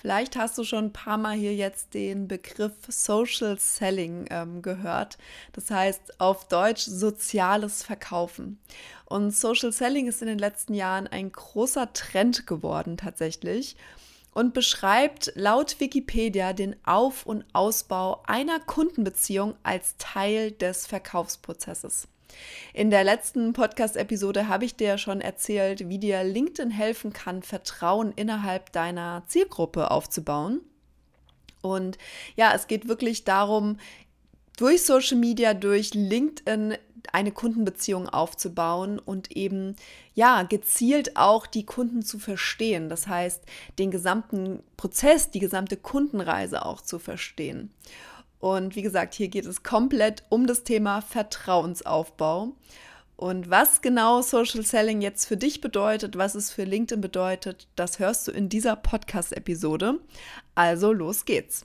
Vielleicht hast du schon ein paar Mal hier jetzt den Begriff Social Selling ähm, gehört. Das heißt auf Deutsch soziales Verkaufen. Und Social Selling ist in den letzten Jahren ein großer Trend geworden tatsächlich und beschreibt laut Wikipedia den Auf- und Ausbau einer Kundenbeziehung als Teil des Verkaufsprozesses. In der letzten Podcast-Episode habe ich dir schon erzählt, wie dir LinkedIn helfen kann, Vertrauen innerhalb deiner Zielgruppe aufzubauen. Und ja, es geht wirklich darum, durch Social Media, durch LinkedIn eine Kundenbeziehung aufzubauen und eben ja gezielt auch die Kunden zu verstehen. Das heißt, den gesamten Prozess, die gesamte Kundenreise auch zu verstehen. Und wie gesagt, hier geht es komplett um das Thema Vertrauensaufbau. Und was genau Social Selling jetzt für dich bedeutet, was es für LinkedIn bedeutet, das hörst du in dieser Podcast-Episode. Also los geht's.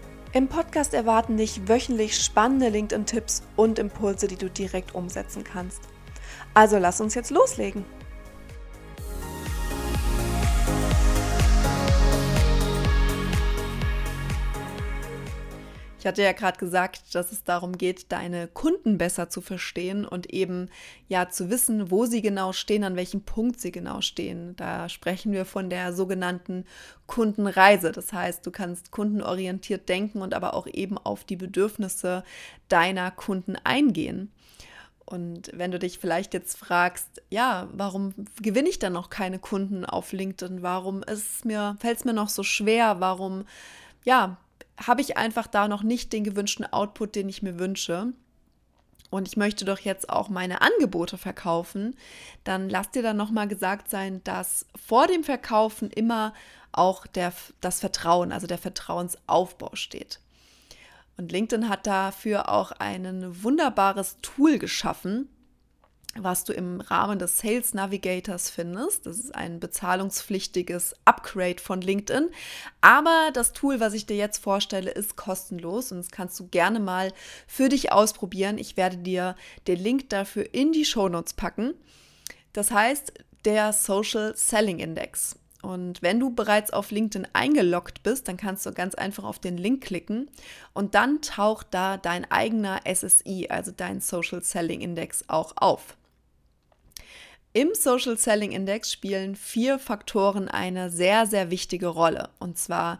Im Podcast erwarten dich wöchentlich spannende LinkedIn-Tipps und Impulse, die du direkt umsetzen kannst. Also lass uns jetzt loslegen. Ich hatte ja gerade gesagt, dass es darum geht, deine Kunden besser zu verstehen und eben ja zu wissen, wo sie genau stehen, an welchem Punkt sie genau stehen. Da sprechen wir von der sogenannten Kundenreise. Das heißt, du kannst kundenorientiert denken und aber auch eben auf die Bedürfnisse deiner Kunden eingehen. Und wenn du dich vielleicht jetzt fragst, ja, warum gewinne ich dann noch keine Kunden auf LinkedIn? Warum ist mir, fällt es mir noch so schwer? Warum, ja, habe ich einfach da noch nicht den gewünschten Output, den ich mir wünsche. Und ich möchte doch jetzt auch meine Angebote verkaufen, dann lass dir dann nochmal gesagt sein, dass vor dem Verkaufen immer auch der, das Vertrauen, also der Vertrauensaufbau steht. Und LinkedIn hat dafür auch ein wunderbares Tool geschaffen, was du im Rahmen des Sales Navigators findest. Das ist ein bezahlungspflichtiges Upgrade von LinkedIn. Aber das Tool, was ich dir jetzt vorstelle, ist kostenlos und das kannst du gerne mal für dich ausprobieren. Ich werde dir den Link dafür in die Show Notes packen. Das heißt, der Social Selling Index. Und wenn du bereits auf LinkedIn eingeloggt bist, dann kannst du ganz einfach auf den Link klicken und dann taucht da dein eigener SSI, also dein Social Selling Index, auch auf. Im Social Selling Index spielen vier Faktoren eine sehr, sehr wichtige Rolle. Und zwar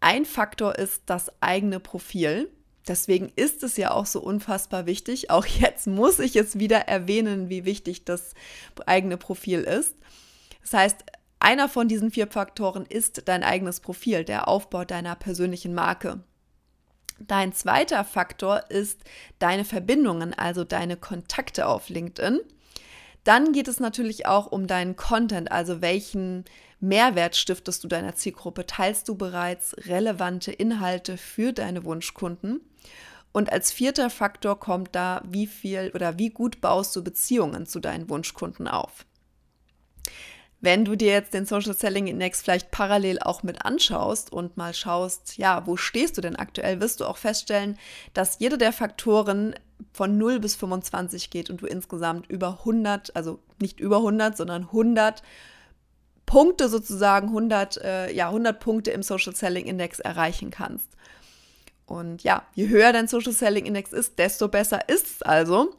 ein Faktor ist das eigene Profil. Deswegen ist es ja auch so unfassbar wichtig. Auch jetzt muss ich es wieder erwähnen, wie wichtig das eigene Profil ist. Das heißt, einer von diesen vier Faktoren ist dein eigenes Profil, der Aufbau deiner persönlichen Marke. Dein zweiter Faktor ist deine Verbindungen, also deine Kontakte auf LinkedIn. Dann geht es natürlich auch um deinen Content, also welchen Mehrwert stiftest du deiner Zielgruppe? Teilst du bereits relevante Inhalte für deine Wunschkunden? Und als vierter Faktor kommt da, wie viel oder wie gut baust du Beziehungen zu deinen Wunschkunden auf? Wenn du dir jetzt den Social Selling Index vielleicht parallel auch mit anschaust und mal schaust, ja, wo stehst du denn aktuell, wirst du auch feststellen, dass jeder der Faktoren von 0 bis 25 geht und du insgesamt über 100, also nicht über 100, sondern 100 Punkte sozusagen, 100, äh, ja, 100 Punkte im Social Selling Index erreichen kannst. Und ja, je höher dein Social Selling Index ist, desto besser ist es also.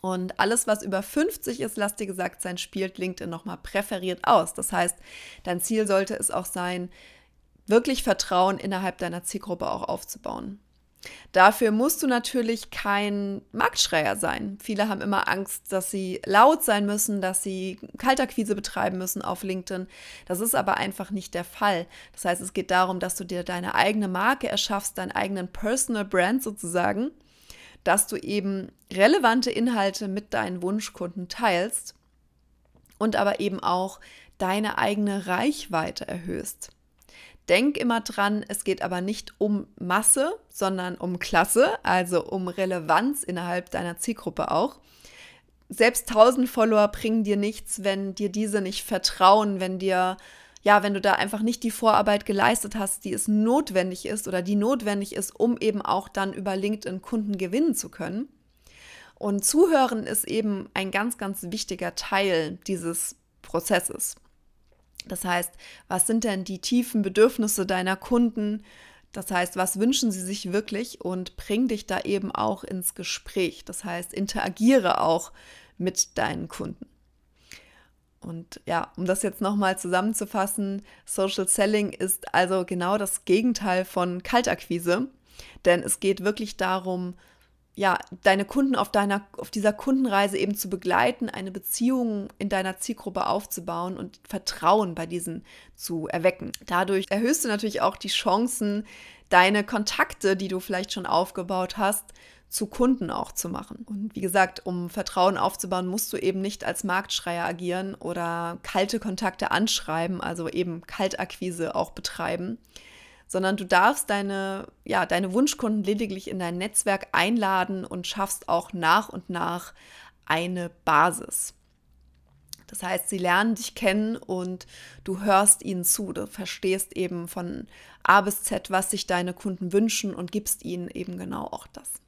Und alles, was über 50 ist, lass dir gesagt sein, spielt LinkedIn nochmal präferiert aus. Das heißt, dein Ziel sollte es auch sein, wirklich Vertrauen innerhalb deiner Zielgruppe auch aufzubauen. Dafür musst du natürlich kein Marktschreier sein. Viele haben immer Angst, dass sie laut sein müssen, dass sie Kaltakquise betreiben müssen auf LinkedIn. Das ist aber einfach nicht der Fall. Das heißt, es geht darum, dass du dir deine eigene Marke erschaffst, deinen eigenen Personal Brand sozusagen dass du eben relevante Inhalte mit deinen Wunschkunden teilst und aber eben auch deine eigene Reichweite erhöhst. Denk immer dran, es geht aber nicht um Masse, sondern um Klasse, also um Relevanz innerhalb deiner Zielgruppe auch. Selbst 1000 Follower bringen dir nichts, wenn dir diese nicht vertrauen, wenn dir ja, wenn du da einfach nicht die Vorarbeit geleistet hast, die es notwendig ist oder die notwendig ist, um eben auch dann über LinkedIn Kunden gewinnen zu können. Und Zuhören ist eben ein ganz, ganz wichtiger Teil dieses Prozesses. Das heißt, was sind denn die tiefen Bedürfnisse deiner Kunden? Das heißt, was wünschen sie sich wirklich und bring dich da eben auch ins Gespräch. Das heißt, interagiere auch mit deinen Kunden. Und ja, um das jetzt nochmal zusammenzufassen, Social Selling ist also genau das Gegenteil von Kaltakquise, denn es geht wirklich darum, ja, deine Kunden auf deiner, auf dieser Kundenreise eben zu begleiten, eine Beziehung in deiner Zielgruppe aufzubauen und Vertrauen bei diesen zu erwecken. Dadurch erhöhst du natürlich auch die Chancen, deine Kontakte, die du vielleicht schon aufgebaut hast, zu Kunden auch zu machen. Und wie gesagt, um Vertrauen aufzubauen, musst du eben nicht als Marktschreier agieren oder kalte Kontakte anschreiben, also eben Kaltakquise auch betreiben, sondern du darfst deine, ja, deine Wunschkunden lediglich in dein Netzwerk einladen und schaffst auch nach und nach eine Basis. Das heißt, sie lernen dich kennen und du hörst ihnen zu. Du verstehst eben von A bis Z, was sich deine Kunden wünschen und gibst ihnen eben genau auch das.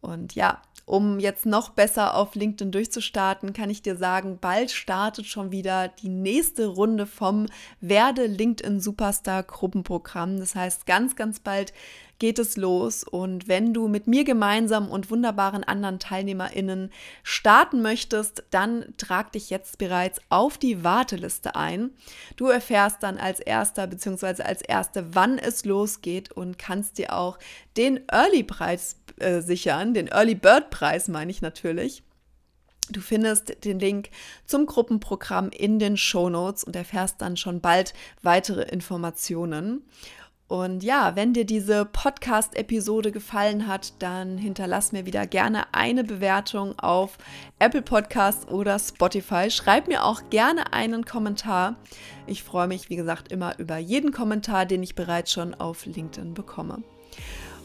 Und ja, um jetzt noch besser auf LinkedIn durchzustarten, kann ich dir sagen, bald startet schon wieder die nächste Runde vom Werde LinkedIn Superstar Gruppenprogramm. Das heißt, ganz, ganz bald geht es los. Und wenn du mit mir gemeinsam und wunderbaren anderen TeilnehmerInnen starten möchtest, dann trag dich jetzt bereits auf die Warteliste ein. Du erfährst dann als erster bzw. als erste, wann es losgeht und kannst dir auch den Early-Preis äh, sichern, den Early Bird Preis meine ich natürlich. Du findest den Link zum Gruppenprogramm in den Show Notes und erfährst dann schon bald weitere Informationen. Und ja, wenn dir diese Podcast-Episode gefallen hat, dann hinterlass mir wieder gerne eine Bewertung auf Apple Podcasts oder Spotify. Schreib mir auch gerne einen Kommentar. Ich freue mich, wie gesagt, immer über jeden Kommentar, den ich bereits schon auf LinkedIn bekomme.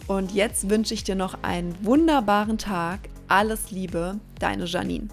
Und jetzt wünsche ich dir noch einen wunderbaren Tag. Alles Liebe, deine Janine.